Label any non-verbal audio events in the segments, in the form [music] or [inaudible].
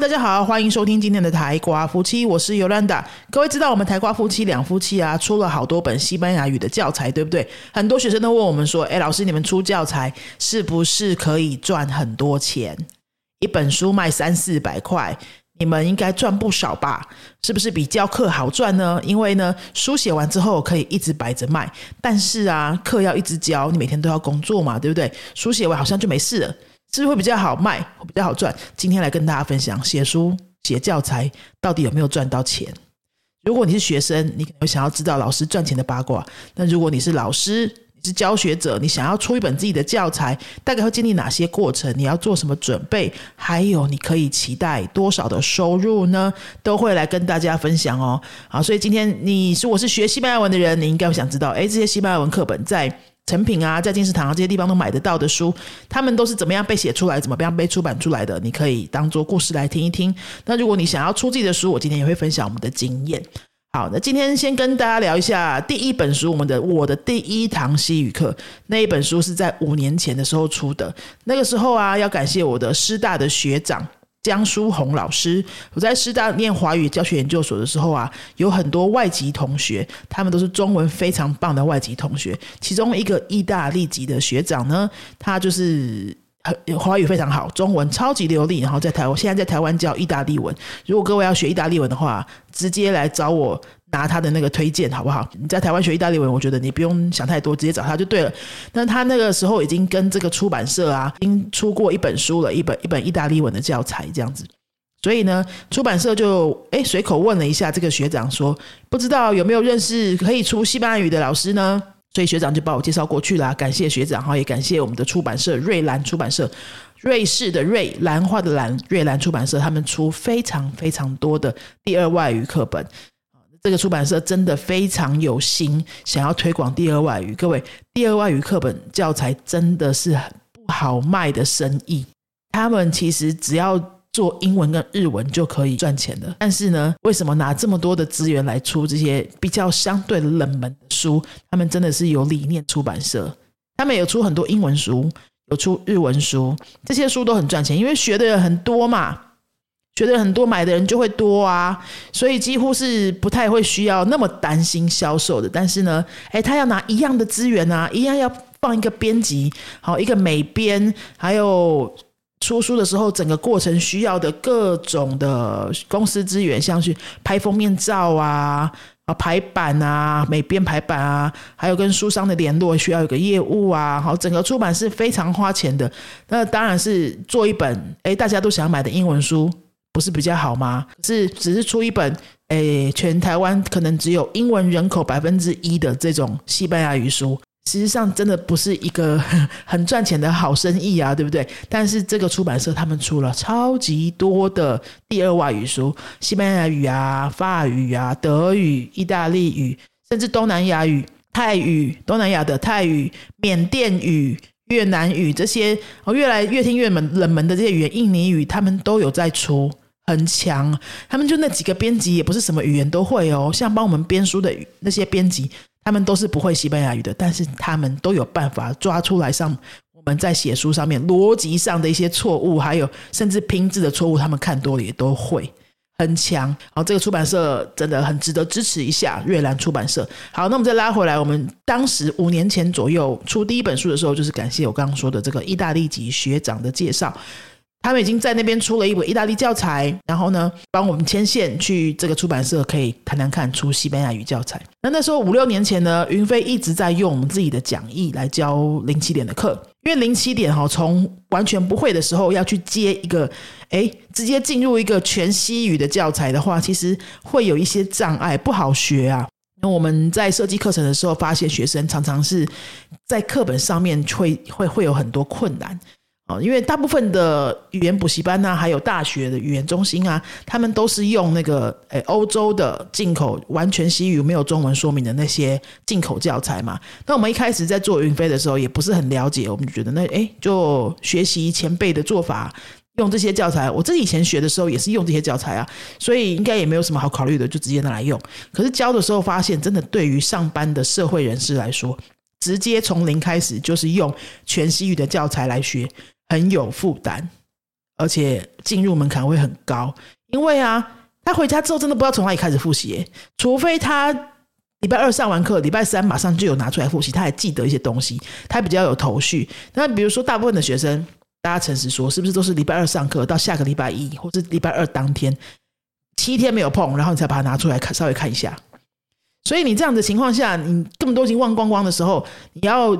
大家好，欢迎收听今天的台瓜夫妻，我是尤兰达。各位知道我们台瓜夫妻两夫妻啊，出了好多本西班牙语的教材，对不对？很多学生都问我们说：“哎，老师，你们出教材是不是可以赚很多钱？一本书卖三四百块，你们应该赚不少吧？是不是比教课好赚呢？因为呢，书写完之后可以一直摆着卖，但是啊，课要一直教，你每天都要工作嘛，对不对？书写完好像就没事了。”是不是会比较好卖，会比较好赚？今天来跟大家分享写书、写教材到底有没有赚到钱？如果你是学生，你可能会想要知道老师赚钱的八卦；那如果你是老师，你是教学者，你想要出一本自己的教材，大概会经历哪些过程？你要做什么准备？还有你可以期待多少的收入呢？都会来跟大家分享哦。好，所以今天你如果是学西班牙文的人，你应该会想知道，哎，这些西班牙文课本在。成品啊，在金石堂啊这些地方都买得到的书，他们都是怎么样被写出来，怎么样被出版出来的？你可以当做故事来听一听。那如果你想要出自己的书，我今天也会分享我们的经验。好，那今天先跟大家聊一下第一本书，我们的我的第一堂西语课那一本书是在五年前的时候出的。那个时候啊，要感谢我的师大的学长。江书红老师，我在师大念华语教学研究所的时候啊，有很多外籍同学，他们都是中文非常棒的外籍同学。其中一个意大利籍的学长呢，他就是很华语非常好，中文超级流利，然后在台湾现在在台湾教意大利文。如果各位要学意大利文的话，直接来找我。拿他的那个推荐好不好？你在台湾学意大利文，我觉得你不用想太多，直接找他就对了。那他那个时候已经跟这个出版社啊，已经出过一本书了，一本一本意大利文的教材这样子。所以呢，出版社就哎随口问了一下这个学长，说不知道有没有认识可以出西班牙语的老师呢？所以学长就把我介绍过去了。感谢学长哈，也感谢我们的出版社瑞兰出版社，瑞士的瑞兰花的兰瑞兰出版社，他们出非常非常多的第二外语课本。这个出版社真的非常有心，想要推广第二外语。各位，第二外语课本教材真的是很不好卖的生意。他们其实只要做英文跟日文就可以赚钱的。但是呢，为什么拿这么多的资源来出这些比较相对冷门的书？他们真的是有理念出版社，他们有出很多英文书，有出日文书，这些书都很赚钱，因为学的人很多嘛。觉得很多买的人就会多啊，所以几乎是不太会需要那么担心销售的。但是呢，诶，他要拿一样的资源啊，一样要放一个编辑，好一个美编，还有出书的时候整个过程需要的各种的公司资源，像是拍封面照啊、啊排版啊、美编排版啊，还有跟书商的联络需要有个业务啊，好，整个出版是非常花钱的。那当然是做一本诶大家都想买的英文书。不是比较好吗？是只是出一本，诶，全台湾可能只有英文人口百分之一的这种西班牙语书，实际上真的不是一个 [laughs] 很赚钱的好生意啊，对不对？但是这个出版社他们出了超级多的第二外语书，西班牙语啊、法语啊、德语、意大利语，甚至东南亚语、泰语、东南亚的泰语、缅甸语。越南语这些哦，越来越听越冷门的这些语言，印尼语他们都有在出。很强，他们就那几个编辑也不是什么语言都会哦，像帮我们编书的那些编辑，他们都是不会西班牙语的，但是他们都有办法抓出来上我们在写书上面逻辑上的一些错误，还有甚至拼字的错误，他们看多了也都会很强。好，这个出版社真的很值得支持一下，瑞兰出版社。好，那我们再拉回来，我们当时五年前左右出第一本书的时候，就是感谢我刚刚说的这个意大利籍学长的介绍。他们已经在那边出了一本意大利教材，然后呢，帮我们牵线去这个出版社，可以谈谈看出西班牙语教材。那那时候五六年前呢，云飞一直在用我们自己的讲义来教零起点的课，因为零起点哈，从完全不会的时候要去接一个，哎，直接进入一个全西语的教材的话，其实会有一些障碍，不好学啊。那我们在设计课程的时候，发现学生常常是在课本上面会会会有很多困难。哦，因为大部分的语言补习班呐，还有大学的语言中心啊，他们都是用那个诶欧洲的进口完全西语没有中文说明的那些进口教材嘛。那我们一开始在做云飞的时候，也不是很了解，我们就觉得那诶就学习前辈的做法，用这些教材。我自己以前学的时候也是用这些教材啊，所以应该也没有什么好考虑的，就直接拿来用。可是教的时候发现，真的对于上班的社会人士来说，直接从零开始就是用全西语的教材来学。很有负担，而且进入门槛会很高。因为啊，他回家之后真的不知道从哪里开始复习，除非他礼拜二上完课，礼拜三马上就有拿出来复习，他还记得一些东西，他比较有头绪。那比如说，大部分的学生，大家诚实说，是不是都是礼拜二上课到下个礼拜一，或是礼拜二当天七天没有碰，然后你才把它拿出来看，稍微看一下。所以你这样的情况下，你根本都已经忘光光的时候，你要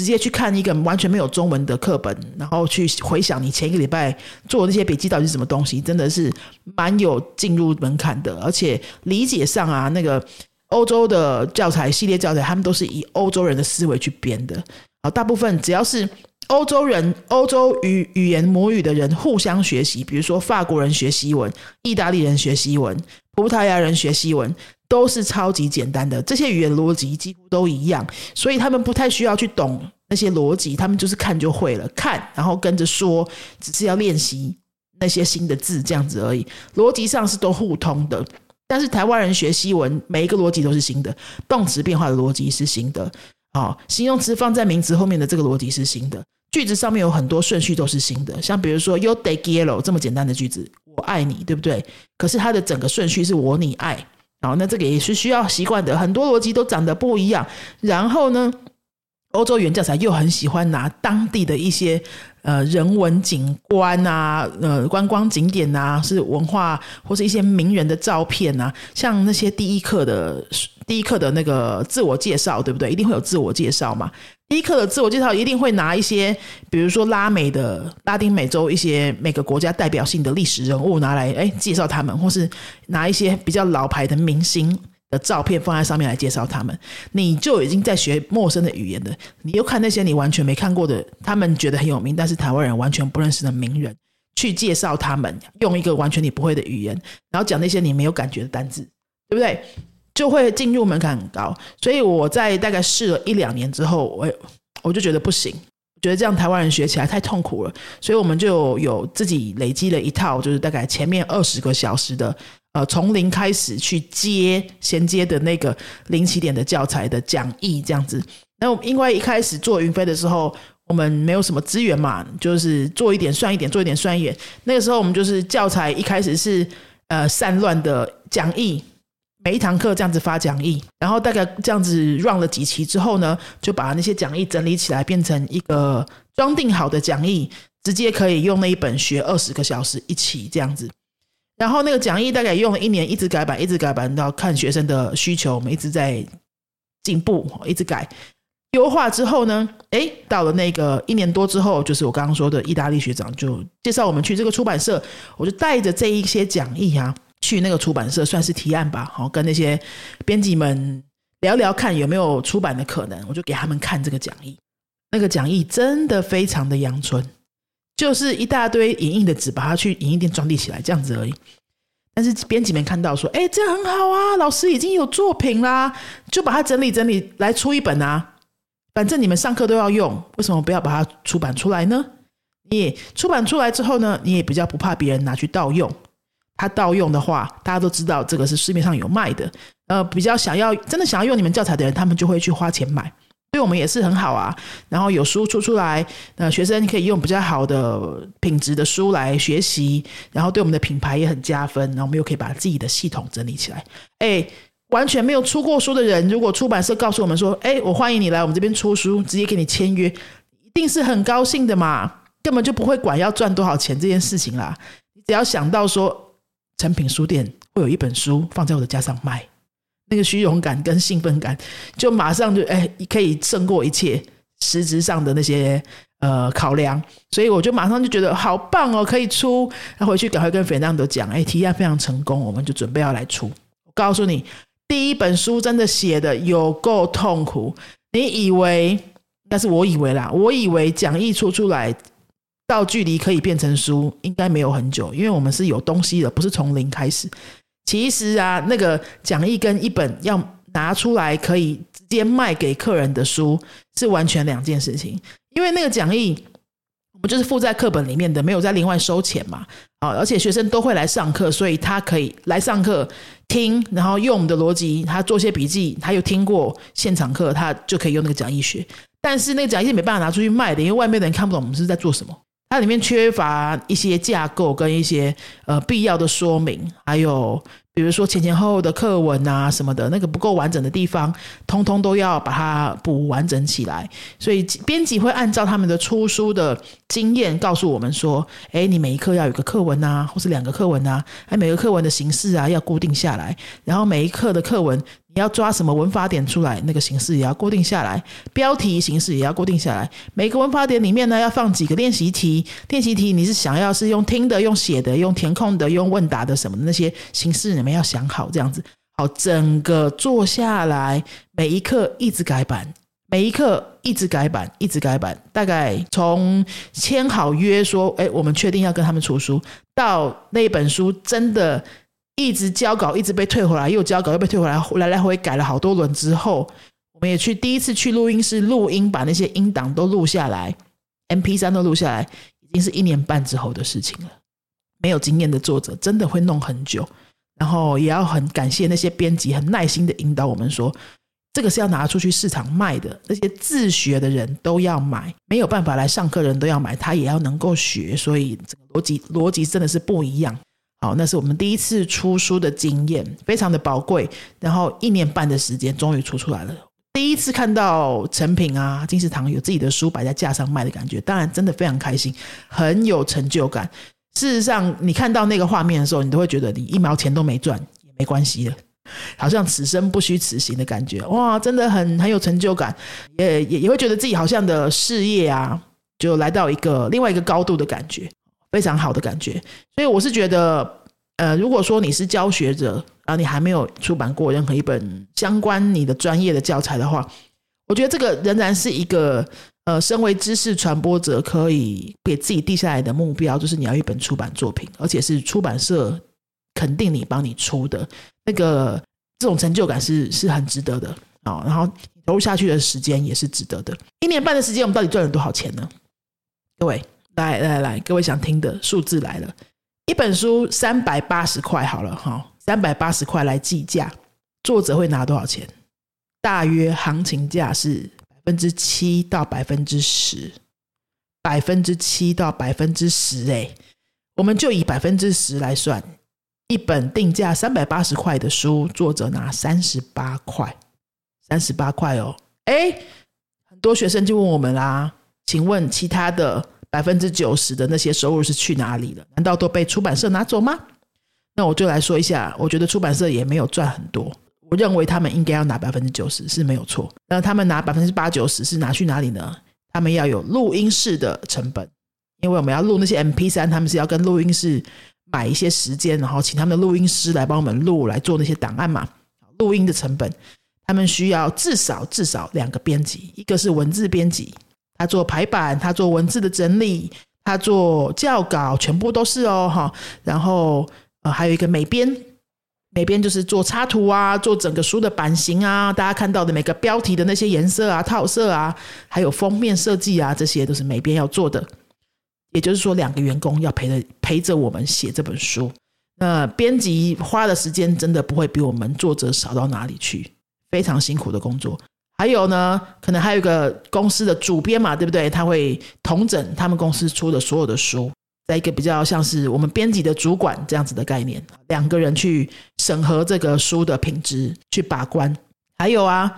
直接去看一个完全没有中文的课本，然后去回想你前一个礼拜做那些笔记到底是什么东西，真的是蛮有进入门槛的。而且理解上啊，那个欧洲的教材系列教材，他们都是以欧洲人的思维去编的。啊，大部分只要是欧洲人、欧洲语语言母语的人互相学习，比如说法国人学西文，意大利人学西文，葡萄牙人学西文。都是超级简单的，这些语言逻辑几乎都一样，所以他们不太需要去懂那些逻辑，他们就是看就会了，看然后跟着说，只是要练习那些新的字这样子而已。逻辑上是都互通的，但是台湾人学西文，每一个逻辑都是新的，动词变化的逻辑是新的，啊，形容词放在名词后面的这个逻辑是新的，句子上面有很多顺序都是新的，像比如说 “you take yellow” 这么简单的句子，我爱你，对不对？可是它的整个顺序是我你爱。然后，那这个也是需要习惯的，很多逻辑都长得不一样。然后呢，欧洲原教材又很喜欢拿当地的一些呃人文景观啊、呃观光景点啊，是文化或是一些名人的照片啊，像那些第一课的第一课的那个自我介绍，对不对？一定会有自我介绍嘛。第一课的自我介绍一定会拿一些，比如说拉美的拉丁美洲一些每个国家代表性的历史人物拿来，哎，介绍他们，或是拿一些比较老牌的明星的照片放在上面来介绍他们。你就已经在学陌生的语言的，你又看那些你完全没看过的，他们觉得很有名，但是台湾人完全不认识的名人，去介绍他们，用一个完全你不会的语言，然后讲那些你没有感觉的单字，对不对？就会进入门槛很高，所以我在大概试了一两年之后，我我就觉得不行，觉得这样台湾人学起来太痛苦了，所以我们就有自己累积了一套，就是大概前面二十个小时的，呃，从零开始去接衔接的那个零起点的教材的讲义这样子。那因为一开始做云飞的时候，我们没有什么资源嘛，就是做一点算一点，做一点算一点。那个时候我们就是教材一开始是呃散乱的讲义。每一堂课这样子发讲义，然后大概这样子 run 了几期之后呢，就把那些讲义整理起来，变成一个装订好的讲义，直接可以用那一本学二十个小时一起这样子。然后那个讲义大概用了一年，一直改版，一直改版，到看学生的需求，我们一直在进步，一直改优化之后呢，诶，到了那个一年多之后，就是我刚刚说的意大利学长就介绍我们去这个出版社，我就带着这一些讲义啊。去那个出版社算是提案吧，好跟那些编辑们聊聊看有没有出版的可能。我就给他们看这个讲义，那个讲义真的非常的阳春，就是一大堆影印的纸，把它去影印店装订起来这样子而已。但是编辑们看到说，哎，这样很好啊，老师已经有作品啦，就把它整理整理来出一本啊。反正你们上课都要用，为什么不要把它出版出来呢？你出版出来之后呢，你也比较不怕别人拿去盗用。他盗用的话，大家都知道这个是市面上有卖的。呃，比较想要真的想要用你们教材的人，他们就会去花钱买。对我们也是很好啊。然后有书出出来，那学生可以用比较好的品质的书来学习，然后对我们的品牌也很加分。然后我们又可以把自己的系统整理起来。哎，完全没有出过书的人，如果出版社告诉我们说：“哎，我欢迎你来我们这边出书，直接给你签约，一定是很高兴的嘛。”根本就不会管要赚多少钱这件事情啦。你只要想到说。成品书店会有一本书放在我的架上卖，那个虚荣感跟兴奋感，就马上就哎，可以胜过一切实质上的那些呃考量，所以我就马上就觉得好棒哦，可以出。那回去赶快跟斐浪都讲，哎，提案非常成功，我们就准备要来出。我告诉你，第一本书真的写的有够痛苦，你以为？但是我以为啦，我以为讲义出出来。到距离可以变成书，应该没有很久，因为我们是有东西的，不是从零开始。其实啊，那个讲义跟一本要拿出来可以直接卖给客人的书是完全两件事情。因为那个讲义，我们就是附在课本里面的，没有再另外收钱嘛。啊，而且学生都会来上课，所以他可以来上课听，然后用我们的逻辑，他做些笔记，他又听过现场课，他就可以用那个讲义学。但是那个讲义是没办法拿出去卖的，因为外面的人看不懂我们是在做什么。它里面缺乏一些架构跟一些呃必要的说明，还有比如说前前后后的课文啊什么的，那个不够完整的地方，通通都要把它补完整起来。所以编辑会按照他们的出书的经验告诉我们说：，哎，你每一课要有个课文啊，或是两个课文啊，哎，每个课文的形式啊要固定下来，然后每一课的课文。你要抓什么文法点出来，那个形式也要固定下来，标题形式也要固定下来。每个文法点里面呢，要放几个练习题。练习题你是想要是用听的、用写的、用填空的、用问答的什么的那些形式，你们要想好这样子。好，整个做下来，每一课一直改版，每一课一直改版，一直改版。大概从签好约说，哎，我们确定要跟他们出书，到那本书真的。一直交稿，一直被退回来，又交稿，又被退回来，来来回改了好多轮之后，我们也去第一次去录音室录音，把那些音档都录下来，M P 三都录下来，已经是一年半之后的事情了。没有经验的作者真的会弄很久，然后也要很感谢那些编辑很耐心的引导我们说，这个是要拿出去市场卖的，那些自学的人都要买，没有办法来上课的人都要买，他也要能够学，所以这个逻辑逻辑真的是不一样。好，那是我们第一次出书的经验，非常的宝贵。然后一年半的时间，终于出出来了。第一次看到成品啊，金石堂有自己的书摆在架上卖的感觉，当然真的非常开心，很有成就感。事实上，你看到那个画面的时候，你都会觉得你一毛钱都没赚也没关系的，好像此生不虚此行的感觉。哇，真的很很有成就感，也也也会觉得自己好像的事业啊，就来到一个另外一个高度的感觉。非常好的感觉，所以我是觉得，呃，如果说你是教学者，然后你还没有出版过任何一本相关你的专业的教材的话，我觉得这个仍然是一个，呃，身为知识传播者可以给自己定下来的目标，就是你要一本出版作品，而且是出版社肯定你帮你出的，那个这种成就感是是很值得的啊。然后投入下去的时间也是值得的。一年半的时间，我们到底赚了多少钱呢？各位。来来来，各位想听的数字来了，一本书三百八十块，好了哈，三百八十块来计价，作者会拿多少钱？大约行情价是百分之七到百分之十，百分之七到百分之十，哎，我们就以百分之十来算，一本定价三百八十块的书，作者拿三十八块，三十八块哦，哎，很多学生就问我们啦，请问其他的？百分之九十的那些收入是去哪里了？难道都被出版社拿走吗？那我就来说一下，我觉得出版社也没有赚很多。我认为他们应该要拿百分之九十是没有错。那他们拿百分之八九十是拿去哪里呢？他们要有录音室的成本，因为我们要录那些 M P 三，他们是要跟录音室买一些时间，然后请他们的录音师来帮我们录，来做那些档案嘛。录音的成本，他们需要至少至少两个编辑，一个是文字编辑。他做排版，他做文字的整理，他做校稿，全部都是哦，哈。然后呃，还有一个美编，美编就是做插图啊，做整个书的版型啊，大家看到的每个标题的那些颜色啊、套色啊，还有封面设计啊，这些都是美编要做的。也就是说，两个员工要陪着陪着我们写这本书。那编辑花的时间真的不会比我们作者少到哪里去，非常辛苦的工作。还有呢，可能还有一个公司的主编嘛，对不对？他会统整他们公司出的所有的书，在一个比较像是我们编辑的主管这样子的概念，两个人去审核这个书的品质，去把关。还有啊，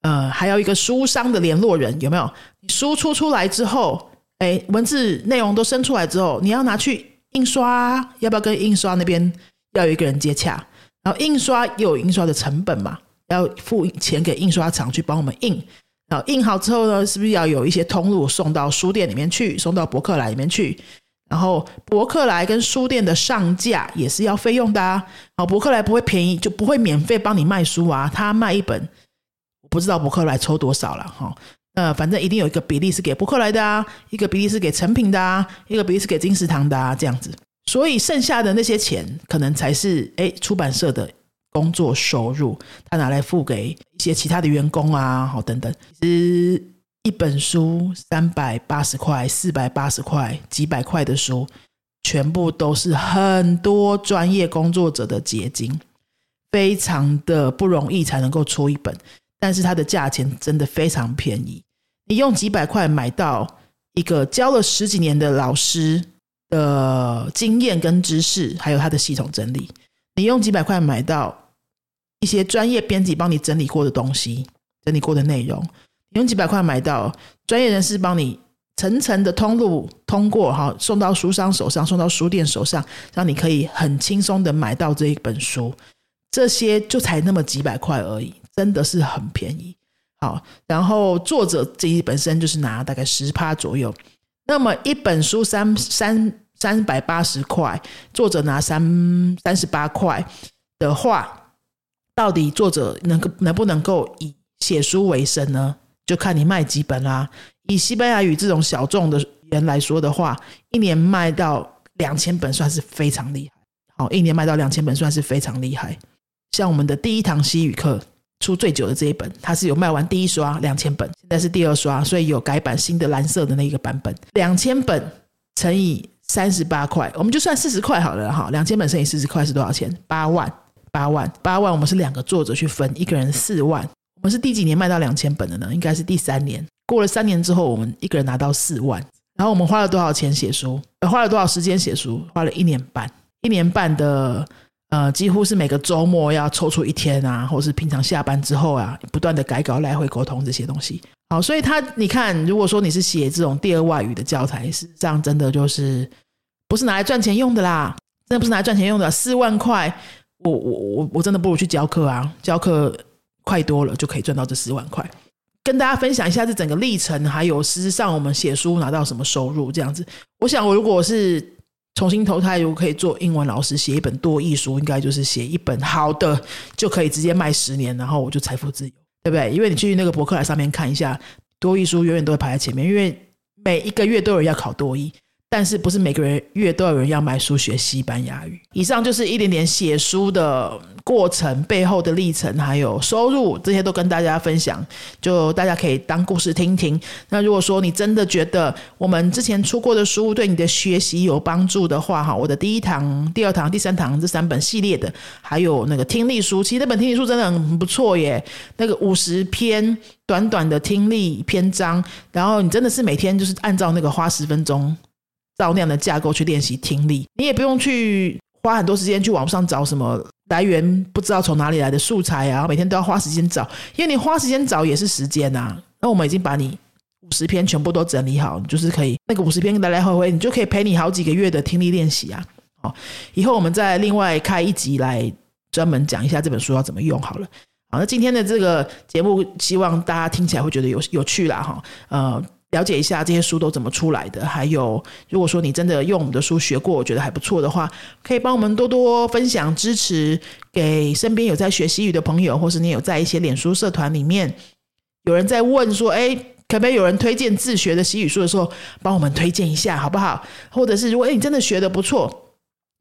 呃，还有一个书商的联络人，有没有？你书出出来之后，哎，文字内容都生出来之后，你要拿去印刷，要不要跟印刷那边要有一个人接洽？然后印刷又有印刷的成本嘛？要付钱给印刷厂去帮我们印，然后印好之后呢，是不是要有一些通路送到书店里面去，送到博客来里面去？然后博客来跟书店的上架也是要费用的啊。好，博客来不会便宜，就不会免费帮你卖书啊。他卖一本，我不知道博客来抽多少了哈。呃，反正一定有一个比例是给博客来的啊，一个比例是给成品的啊，一个比例是给金石堂的啊，这样子。所以剩下的那些钱，可能才是哎出版社的。工作收入，他拿来付给一些其他的员工啊，好等等。其实一本书三百八十块、四百八十块、几百块的书，全部都是很多专业工作者的结晶，非常的不容易才能够出一本。但是它的价钱真的非常便宜，你用几百块买到一个教了十几年的老师的经验跟知识，还有他的系统整理。你用几百块买到一些专业编辑帮你整理过的东西，整理过的内容。你用几百块买到专业人士帮你层层的通路通过，哈，送到书商手上，送到书店手上，让你可以很轻松的买到这一本书。这些就才那么几百块而已，真的是很便宜。好，然后作者自己本身就是拿大概十趴左右，那么一本书三三三百八十块，作者拿三三十八块的话，到底作者能够能不能够以写书为生呢？就看你卖几本啦。以西班牙语这种小众的人来说的话，一年卖到两千本算是非常厉害。好，一年卖到两千本算是非常厉害。像我们的第一堂西语课。出最久的这一本，它是有卖完第一刷两千本，现在是第二刷，所以有改版新的蓝色的那个版本，两千本乘以三十八块，我们就算四十块好了哈。两千本乘以四十块是多少钱？八万，八万，八万。我们是两个作者去分，一个人四万。我们是第几年卖到两千本的呢？应该是第三年。过了三年之后，我们一个人拿到四万。然后我们花了多少钱写书？花了多少时间写书？花了一年半，一年半的。呃，几乎是每个周末要抽出一天啊，或是平常下班之后啊，不断的改稿、来回沟通这些东西。好，所以他你看，如果说你是写这种第二外语的教材，事实上真的就是不是拿来赚钱用的啦，真的不是拿来赚钱用的。四万块，我我我我真的不如去教课啊，教课快多了就可以赚到这十万块。跟大家分享一下这整个历程，还有事实上我们写书拿到什么收入这样子。我想，我如果是。重新投胎，如果可以做英文老师，写一本多艺书，应该就是写一本好的，就可以直接卖十年，然后我就财富自由，对不对？因为你去那个博客来上面看一下，多艺书永远都会排在前面，因为每一个月都有人要考多艺。但是不是每个人月都有人要买书学西班牙语？以上就是一点点写书的过程背后的历程，还有收入，这些都跟大家分享，就大家可以当故事听听。那如果说你真的觉得我们之前出过的书对你的学习有帮助的话，哈，我的第一堂、第二堂、第三堂这三本系列的，还有那个听力书，其实那本听力书真的很不错耶，那个五十篇短短的听力篇章，然后你真的是每天就是按照那个花十分钟。照那样的架构去练习听力，你也不用去花很多时间去网上找什么来源，不知道从哪里来的素材啊，每天都要花时间找，因为你花时间找也是时间呐。那我们已经把你五十篇全部都整理好，就是可以那个五十篇来来回回，你就可以陪你好几个月的听力练习啊。好，以后我们再另外开一集来专门讲一下这本书要怎么用好了。好，那今天的这个节目，希望大家听起来会觉得有有趣啦，哈，呃。了解一下这些书都怎么出来的，还有如果说你真的用我们的书学过，我觉得还不错的话，可以帮我们多多分享支持给身边有在学习语的朋友，或是你有在一些脸书社团里面有人在问说，哎，可不可以有人推荐自学的习语书的时候，帮我们推荐一下好不好？或者是如果哎你真的学的不错，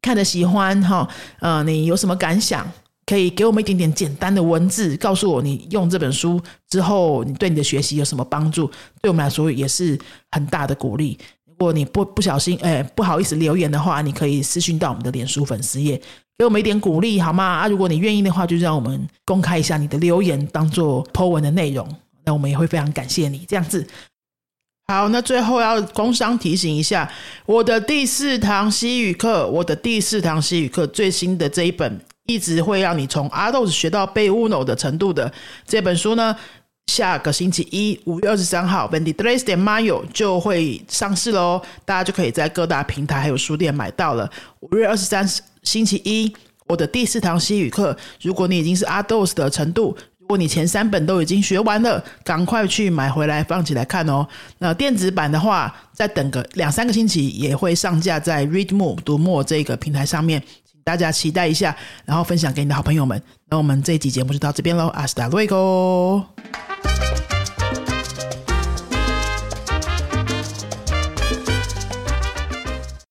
看的喜欢哈，呃，你有什么感想？可以给我们一点点简单的文字，告诉我你用这本书之后，你对你的学习有什么帮助？对我们来说也是很大的鼓励。如果你不不小心，哎，不好意思留言的话，你可以私讯到我们的脸书粉丝页，给我们一点鼓励好吗？啊，如果你愿意的话，就让我们公开一下你的留言，当做 po 文的内容，那我们也会非常感谢你。这样子，好，那最后要工商提醒一下，我的第四堂西语课，我的第四堂西语课最新的这一本。一直会让你从阿豆子学到背 uno 的程度的这本书呢，下个星期一五月二十三号，Wendy Tres de Mayo 就会上市喽，大家就可以在各大平台还有书店买到了。五月二十三星期一，我的第四堂西语课，如果你已经是阿豆子的程度，如果你前三本都已经学完了，赶快去买回来放起来看哦。那电子版的话，再等个两三个星期也会上架在 Readmo 读墨这个平台上面。大家期待一下然后分享给你的好朋友们。那我们这一集节目就到这边喽阿斯达鲁 eagle